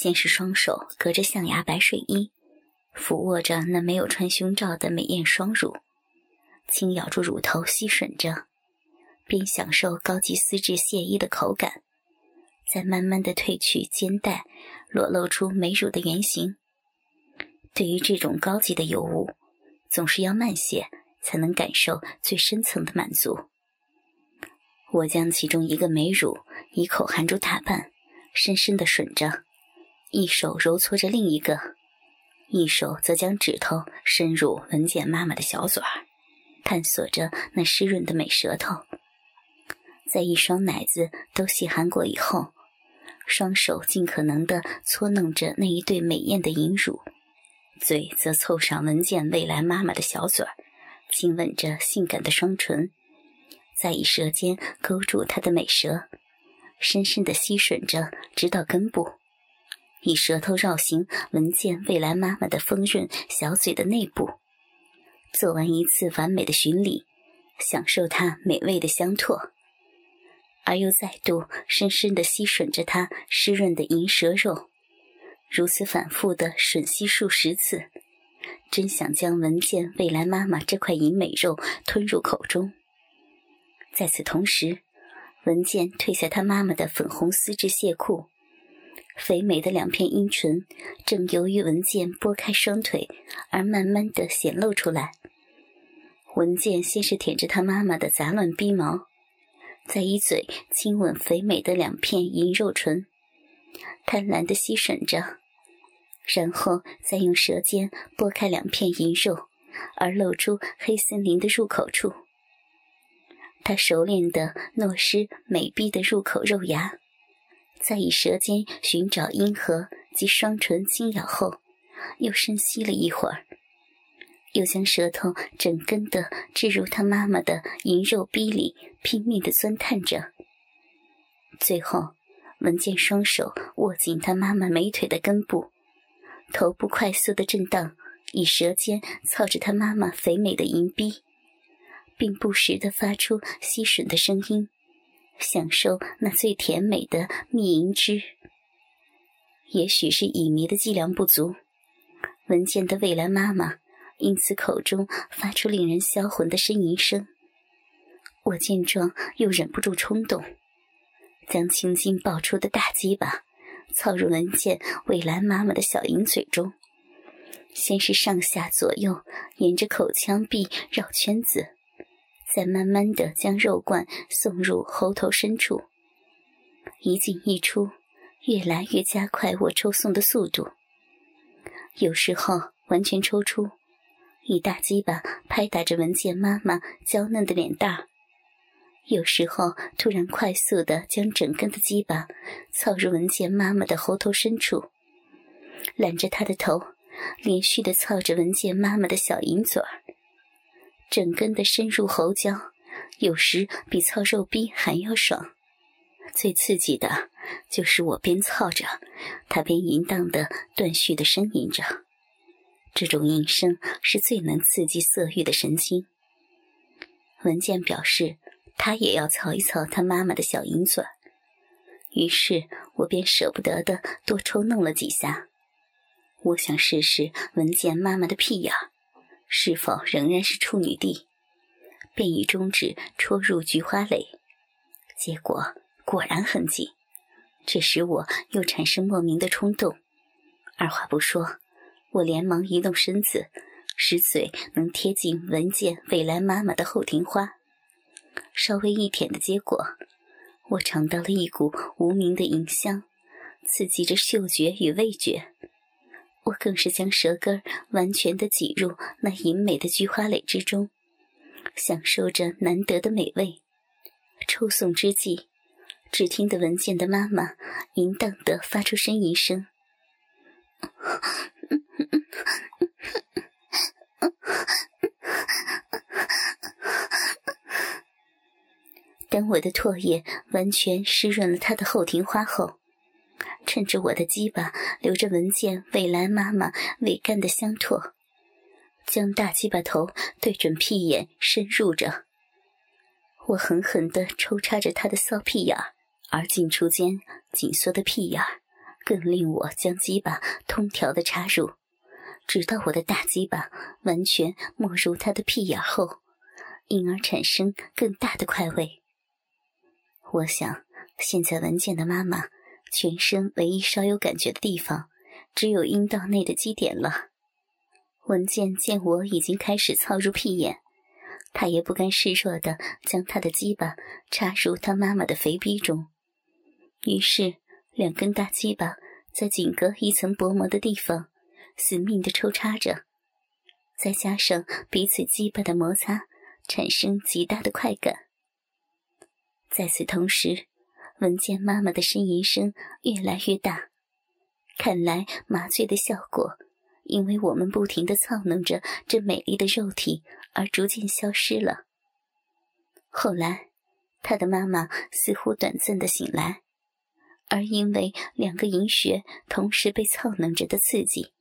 先是双手隔着象牙白睡衣，俯卧着那没有穿胸罩的美艳双乳，轻咬住乳头吸吮着，并享受高级丝质亵衣的口感，再慢慢的褪去肩带，裸露出美乳的原形。对于这种高级的尤物，总是要慢些，才能感受最深层的满足。我将其中一个美乳一口含住大半，深深的吮着，一手揉搓着另一个，一手则将指头伸入文健妈妈的小嘴儿，探索着那湿润的美舌头。在一双奶子都细含过以后，双手尽可能的搓弄着那一对美艳的银乳，嘴则凑上文健未来妈妈的小嘴儿，亲吻着性感的双唇。再以舌尖勾住她的美舌，深深的吸吮着，直到根部，以舌头绕行，闻见未来妈妈的丰润小嘴的内部。做完一次完美的巡礼，享受她美味的香唾，而又再度深深的吸吮着她湿润的银舌肉，如此反复的吮吸数十次，真想将闻见未来妈妈这块银美肉吞入口中。在此同时，文健褪下他妈妈的粉红丝质亵裤，肥美的两片阴唇正由于文健拨开双腿而慢慢的显露出来。文健先是舔着他妈妈的杂乱逼毛，再一嘴亲吻肥美的两片银肉唇，贪婪的吸吮着，然后再用舌尖拨开两片银肉，而露出黑森林的入口处。他熟练的弄湿美逼的入口肉芽，在以舌尖寻找阴核及双唇轻咬后，又深吸了一会儿，又将舌头整根的置入他妈妈的银肉逼里，拼命的钻探着。最后，文健双手握紧他妈妈美腿的根部，头部快速的震荡，以舌尖操着他妈妈肥美的银逼。并不时地发出吸吮的声音，享受那最甜美的蜜银汁。也许是乙醚的剂量不足，文健的未来妈妈因此口中发出令人销魂的呻吟声。我见状，又忍不住冲动，将青筋爆出的大鸡巴操入文健未来妈妈的小银嘴中，先是上下左右沿着口腔壁绕圈子。再慢慢的将肉罐送入喉头深处，一进一出，越来越加快我抽送的速度。有时候完全抽出，一大鸡巴拍打着文健妈妈娇嫩的脸蛋；有时候突然快速的将整根的鸡巴操入文健妈妈的喉头深处，揽着她的头，连续的操着文健妈妈的小银嘴儿。整根的深入喉浆，有时比操肉逼还要爽。最刺激的，就是我边操着，他边淫荡的断续的呻吟着。这种吟声是最能刺激色欲的神经。文健表示，他也要操一操他妈妈的小银钻，于是我便舍不得的多抽弄了几下。我想试试文健妈妈的屁眼。是否仍然是处女地？便以中指戳入菊花蕾，结果果然很紧。这使我又产生莫名的冲动。二话不说，我连忙移动身子，使嘴能贴近闻见未来妈妈的后庭花。稍微一舔的结果，我尝到了一股无名的淫香，刺激着嗅觉与味觉。我更是将舌根完全的挤入那淫美的菊花蕾之中，享受着难得的美味。抽送之际，只听得文健的妈妈淫荡的发出呻吟声。当我的唾液完全湿润了她的后庭花后。趁着我的鸡巴留着文件未来妈妈未干的香唾，将大鸡巴头对准屁眼深入着。我狠狠地抽插着他的骚屁眼，而进出间紧缩的屁眼更令我将鸡巴通条的插入，直到我的大鸡巴完全没入他的屁眼后，因而产生更大的快慰。我想，现在文件的妈妈全身唯一稍有感觉的地方，只有阴道内的基点了。文健见我已经开始操入屁眼，他也不甘示弱的将他的鸡巴插入他妈妈的肥逼中，于是两根大鸡巴在仅隔一层薄膜的地方死命的抽插着，再加上彼此鸡巴的摩擦，产生极大的快感。在此同时，闻见妈妈的呻吟声越来越大，看来麻醉的效果。因为我们不停的操弄着这美丽的肉体，而逐渐消失了。后来，他的妈妈似乎短暂的醒来，而因为两个银穴同时被操弄着的刺激，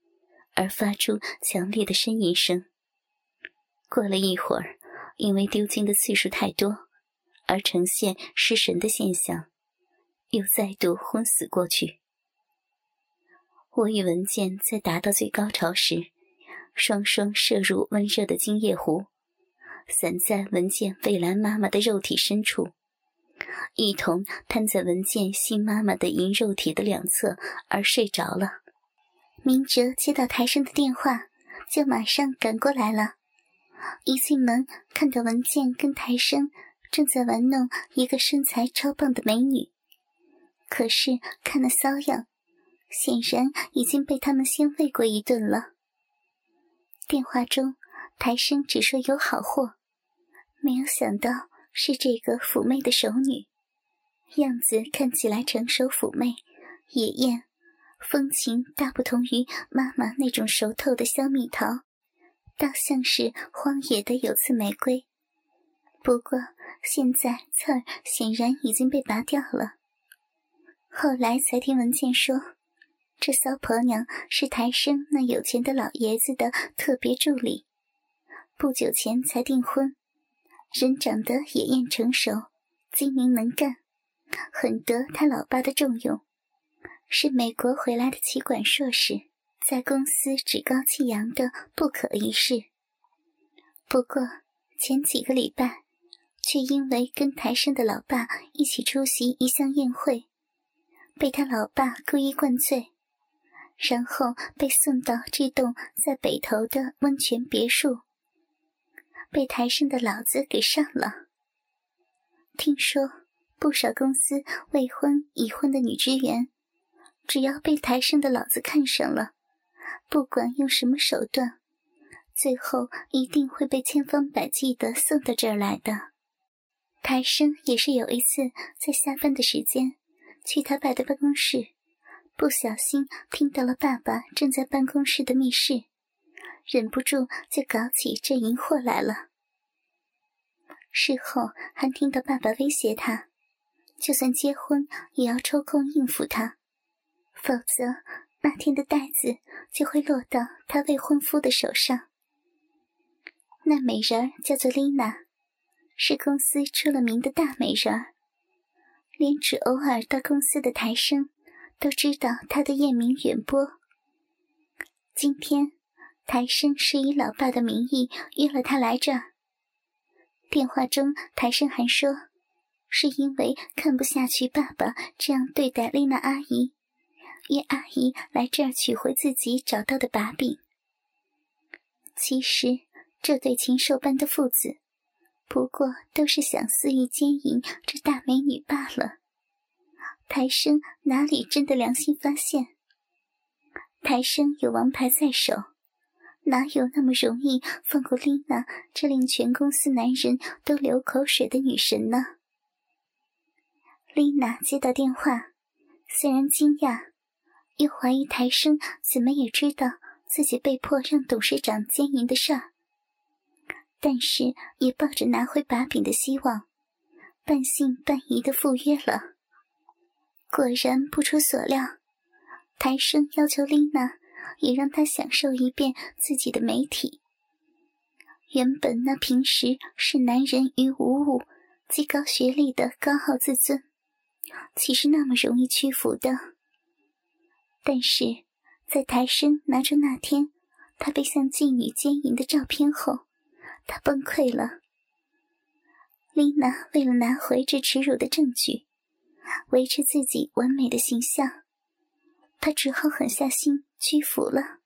而发出强烈的呻吟声。过了一会儿，因为丢精的次数太多，而呈现失神的现象，又再度昏死过去。我与文健在达到最高潮时，双双射入温热的精液湖，散在文健蔚蓝妈妈的肉体深处，一同瘫在文健新妈妈的银肉体的两侧而睡着了。明哲接到台生的电话，就马上赶过来了。一进门看到文健跟台生正在玩弄一个身材超棒的美女，可是看那骚样。显然已经被他们先喂过一顿了。电话中，台生只说有好货，没有想到是这个妩媚的熟女，样子看起来成熟妩媚、野艳、风情，大不同于妈妈那种熟透的香蜜桃，倒像是荒野的有刺玫瑰。不过现在刺儿显然已经被拔掉了。后来才听文倩说。这骚婆娘是台生那有钱的老爷子的特别助理，不久前才订婚，人长得也艳成熟，精明能干，很得他老爸的重用，是美国回来的企管硕士，在公司趾高气扬的不可一世。不过前几个礼拜，却因为跟台生的老爸一起出席一项宴会，被他老爸故意灌醉。然后被送到这栋在北头的温泉别墅，被台生的老子给上了。听说不少公司未婚已婚的女职员，只要被台生的老子看上了，不管用什么手段，最后一定会被千方百计的送到这儿来的。台生也是有一次在下班的时间，去他爸的办公室。不小心听到了爸爸正在办公室的密室，忍不住就搞起这淫祸来了。事后还听到爸爸威胁他，就算结婚也要抽空应付他，否则那天的袋子就会落到他未婚夫的手上。那美人叫做丽娜，是公司出了名的大美人，连只偶尔到公司的台生。都知道他的艳名远播。今天，台生是以老爸的名义约了他来这。电话中，台生还说，是因为看不下去爸爸这样对待丽娜阿姨，约阿姨来这儿取回自己找到的把柄。其实，这对禽兽般的父子，不过都是想肆意奸淫这大美女罢了。台生哪里真的良心发现？台生有王牌在手，哪有那么容易放过丽娜这令全公司男人都流口水的女神呢？丽娜接到电话，虽然惊讶，又怀疑台生怎么也知道自己被迫让董事长奸淫的事儿，但是也抱着拿回把柄的希望，半信半疑的赴约了。果然不出所料，台生要求丽娜也让他享受一遍自己的美体。原本那平时是男人与无物、极高学历的高傲自尊，岂是那么容易屈服的？但是在台生拿出那天他被像妓女奸淫的照片后，他崩溃了。丽娜为了拿回这耻辱的证据，维持自己完美的形象，她只好狠下心屈服了，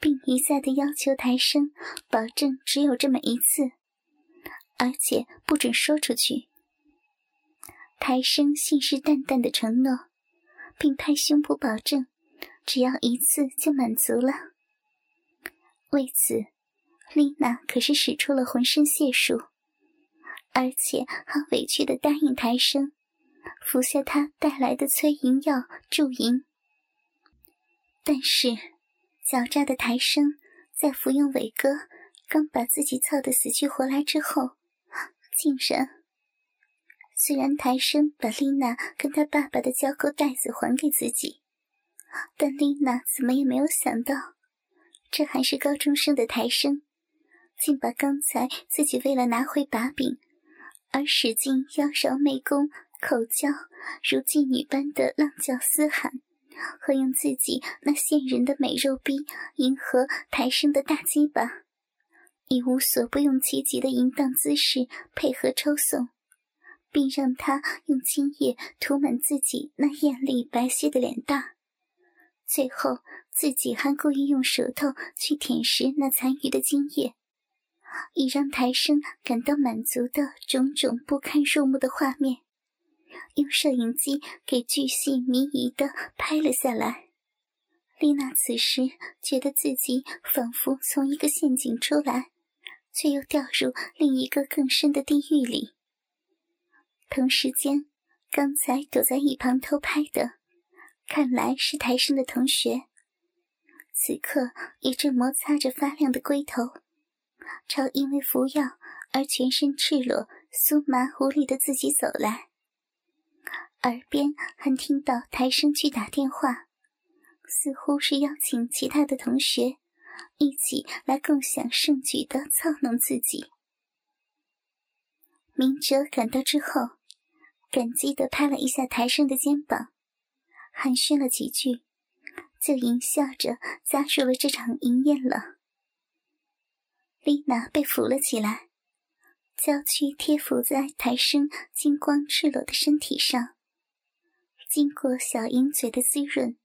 并一再的要求台生保证只有这么一次，而且不准说出去。台生信誓旦旦的承诺，并拍胸脯保证，只要一次就满足了。为此，丽娜可是使出了浑身解数。而且还委屈的答应台生服下他带来的催淫药助淫，但是狡诈的台生在服用伟哥刚把自己操得死去活来之后，竟然……虽然台生把丽娜跟他爸爸的胶扣袋子还给自己，但丽娜怎么也没有想到，这还是高中生的台生，竟把刚才自己为了拿回把柄。而使劲妖娆媚功口叫，如妓女般的浪叫嘶喊，和用自己那现人的美肉逼迎合台生的大鸡巴，以无所不用其极的淫荡姿势配合抽送，并让他用精液涂满自己那艳丽白皙的脸蛋，最后自己还故意用舌头去舔食那残余的精液。以让台生感到满足的种种不堪入目的画面，用摄影机给巨细迷遗的拍了下来。丽娜此时觉得自己仿佛从一个陷阱出来，却又掉入另一个更深的地狱里。同时间，刚才躲在一旁偷拍的，看来是台生的同学，此刻也正摩擦着发亮的龟头。朝因为服药而全身赤裸、酥麻无力的自己走来，耳边还听到台生去打电话，似乎是邀请其他的同学一起来共享盛举的操弄自己。明哲赶到之后，感激地拍了一下台生的肩膀，寒暄了几句，就淫笑着加入了这场营宴了。丽娜被扶了起来，娇躯贴伏在台生金光赤裸的身体上。经过小鹰嘴的滋润，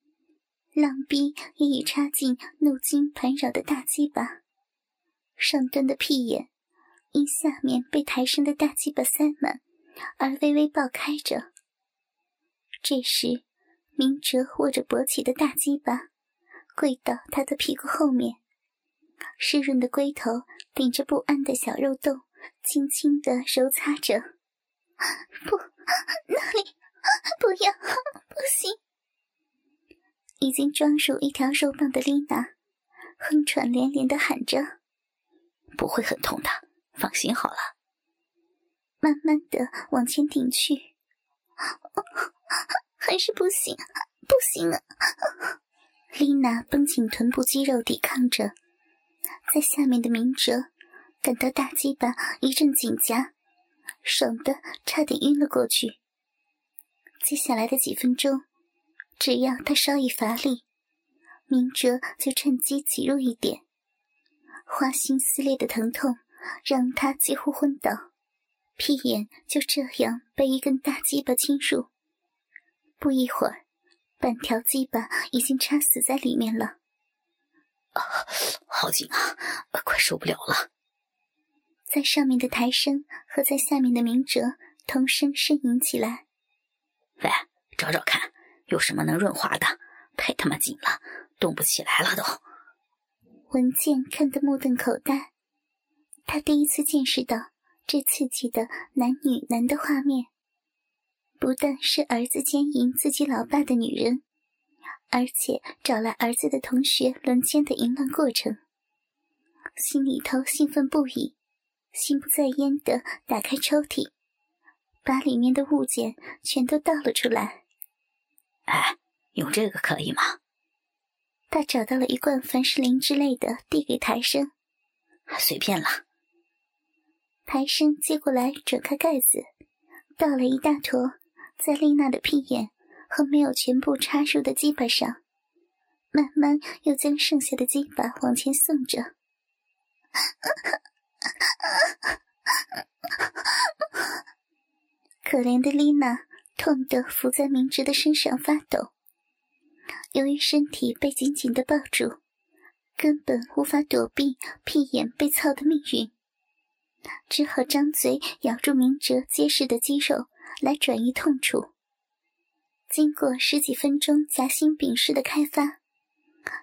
浪逼也已插进怒精盘绕的大鸡巴，上端的屁眼因下面被台生的大鸡巴塞满而微微爆开着。这时，明哲握着勃起的大鸡巴，跪到他的屁股后面。湿润的龟头顶着不安的小肉洞，轻轻的揉擦着。不，那里不要，不行！已经装入一条肉棒的丽娜，哼喘连连的喊着：“不会很痛的，放心好了。”慢慢的往前顶去，还是不行，不行啊！丽娜绷紧臀部肌肉，抵抗着。在下面的明哲感到大鸡巴一阵紧夹，爽的差点晕了过去。接下来的几分钟，只要他稍一乏力，明哲就趁机挤入一点。花心撕裂的疼痛让他几乎昏倒，屁眼就这样被一根大鸡巴侵入。不一会儿，半条鸡巴已经插死在里面了。啊，好紧啊，快受不了了！在上面的台生和在下面的明哲同声呻吟起来。喂，找找看，有什么能润滑的？太他妈紧了，动不起来了都。文健看得目瞪口呆，他第一次见识到这刺激的男女男的画面，不但是儿子奸淫自己老爸的女人。而且找来儿子的同学轮奸的淫乱过程，心里头兴奋不已，心不在焉的打开抽屉，把里面的物件全都倒了出来。哎，用这个可以吗？他找到了一罐凡士林之类的，递给台生。随便了。台生接过来，转开盖子，倒了一大坨，在丽娜的屁眼和没有全部插入的鸡巴上，慢慢又将剩下的鸡巴往前送着。可怜的丽娜痛得伏在明哲的身上发抖。由于身体被紧紧的抱住，根本无法躲避屁眼被操的命运，只好张嘴咬住明哲结实的肌肉来转移痛楚。经过十几分钟夹心饼式的开发，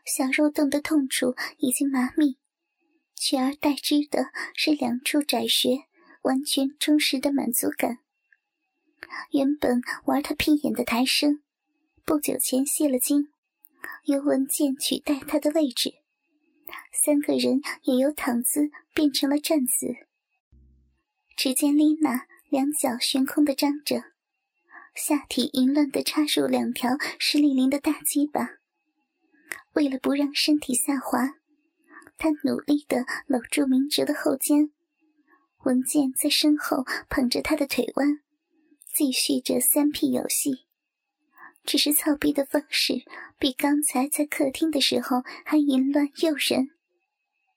小肉洞的痛楚已经麻痹，取而代之的是两处窄穴完全充实的满足感。原本玩他屁眼的台生，不久前泄了精。由文健取代他的位置，三个人也由躺姿变成了站姿。只见丽娜两脚悬空的张着，下体淫乱的插入两条湿淋淋的大鸡巴。为了不让身体下滑，他努力的搂住明哲的后肩，文健在身后捧着他的腿弯，继续着三 P 游戏。只是操逼的方式比刚才在客厅的时候还淫乱诱人，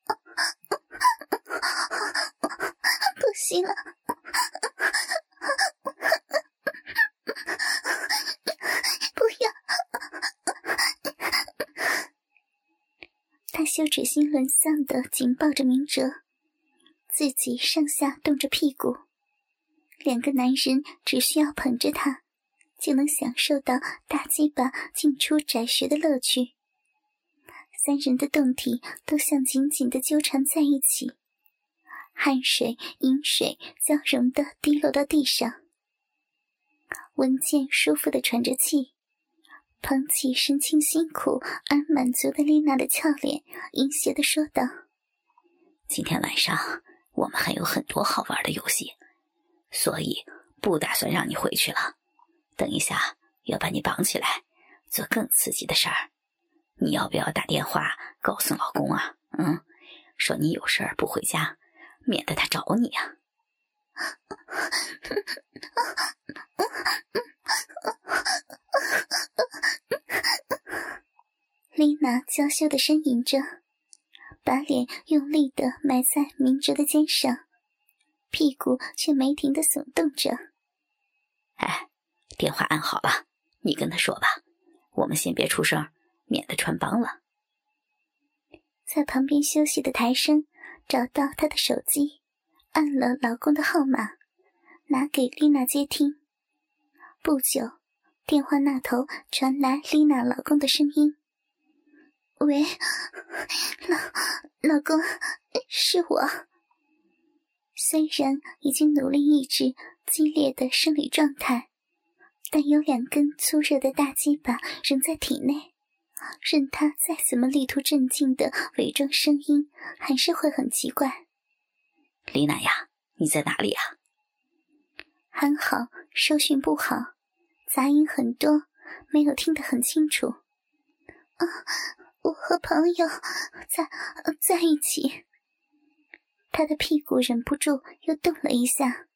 不行了，不要！他羞耻心沦丧的紧抱着明哲，自己上下动着屁股，两个男人只需要捧着他。就能享受到大鸡巴进出窄穴的乐趣。三人的胴体都像紧紧的纠缠在一起，汗水、饮水交融的滴落到地上。文健舒服的喘着气，捧起神情辛苦而满足的丽娜的俏脸，淫邪的说道：“今天晚上我们还有很多好玩的游戏，所以不打算让你回去了。”等一下，要把你绑起来，做更刺激的事儿。你要不要打电话告诉老公啊？嗯，说你有事儿不回家，免得他找你啊。丽娜娇羞的呻吟着，把脸用力的埋在明哲的肩上，屁股却没停的耸动着。哎。电话按好了，你跟他说吧。我们先别出声，免得穿帮了。在旁边休息的台生找到他的手机，按了老公的号码，拿给丽娜接听。不久，电话那头传来丽娜老公的声音：“喂，老老公，是我。虽然已经努力抑制激烈的生理状态。”但有两根粗热的大鸡巴仍在体内，任他再怎么力图镇静的伪装声音，还是会很奇怪。丽娜呀，你在哪里呀？还好收讯不好，杂音很多，没有听得很清楚。啊，我和朋友在在一起。他的屁股忍不住又动了一下。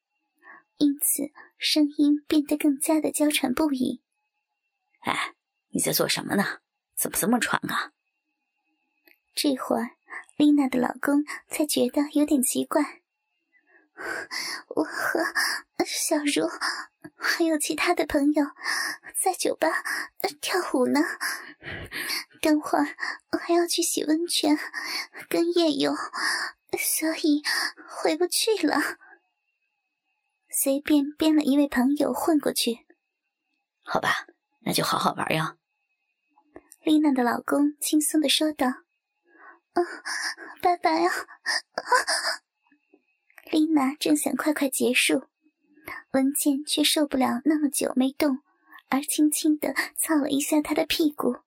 因此，声音变得更加的娇喘不已。哎，你在做什么呢？怎么这么喘啊？这会儿，丽娜的老公才觉得有点奇怪。我和小茹还有其他的朋友在酒吧跳舞呢。等会儿我还要去洗温泉跟夜游，所以回不去了。随便编了一位朋友混过去，好吧，那就好好玩呀。丽娜的老公轻松的说道：“啊，拜拜啊！”丽娜正想快快结束，文健却受不了那么久没动，而轻轻的操了一下她的屁股，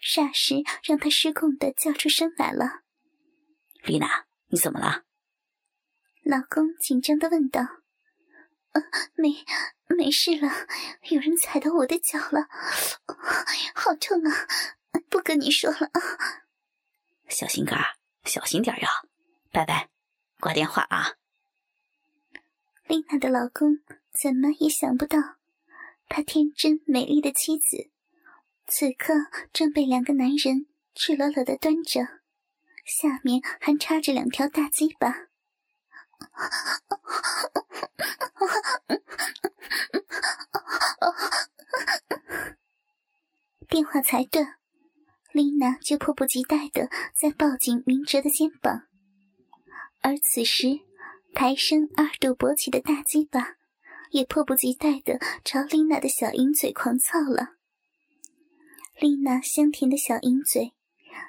霎时让她失控的叫出声来了。丽娜，你怎么了？老公紧张的问道。没，没事了。有人踩到我的脚了，好痛啊！不跟你说了啊。小心肝，小心点呀！拜拜，挂电话啊。丽娜的老公怎么也想不到，他天真美丽的妻子，此刻正被两个男人赤裸裸的端着，下面还插着两条大鸡巴。电话才断，丽娜就迫不及待的在抱紧明哲的肩膀，而此时抬升二度勃起的大鸡巴也迫不及待的朝丽娜的小银嘴狂操了。丽娜香甜的小银嘴，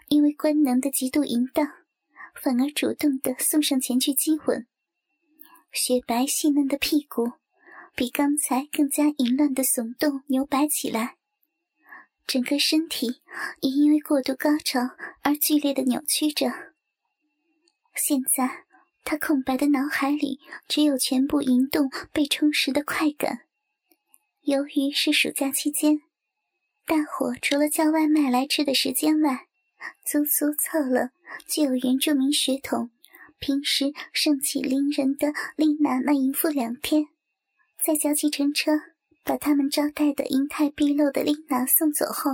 因为官能的极度淫荡，反而主动的送上前去激吻。雪白细嫩的屁股，比刚才更加淫乱的耸动扭摆起来，整个身体也因为过度高潮而剧烈的扭曲着。现在，他空白的脑海里只有全部淫动被充实的快感。由于是暑假期间，大伙除了叫外卖来吃的时间外，足足凑了具有原住民血统。平时盛气凌人的丽娜那一副两天，再叫计程车把他们招待的银态毕露的丽娜送走后，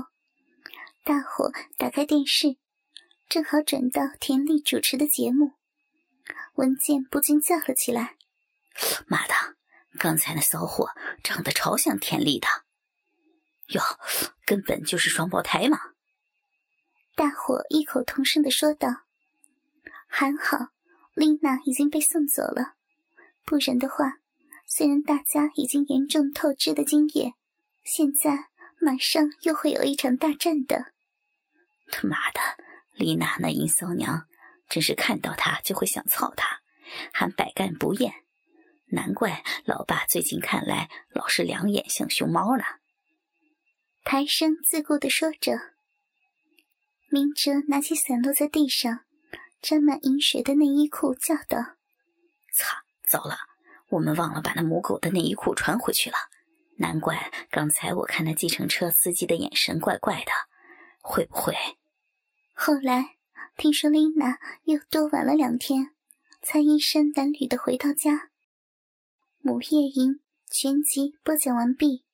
大伙打开电视，正好转到田丽主持的节目，文健不禁叫了起来：“妈的，刚才那骚货长得超像田丽的，哟，根本就是双胞胎嘛！”大伙异口同声的说道：“还好。”丽娜已经被送走了，不然的话，虽然大家已经严重透支的精液，现在马上又会有一场大战的。他妈的，丽娜那淫骚娘，真是看到他就会想操他，还百干不厌。难怪老爸最近看来老是两眼像熊猫了。抬声自顾地说着，明哲拿起散落在地上。沾满饮水的内衣裤叫道：“操，糟了，我们忘了把那母狗的内衣裤穿回去了。难怪刚才我看那计程车司机的眼神怪怪的，会不会？”后来听说丽娜又多玩了两天，才衣衫褴褛的回到家。母夜莺全集播讲完毕。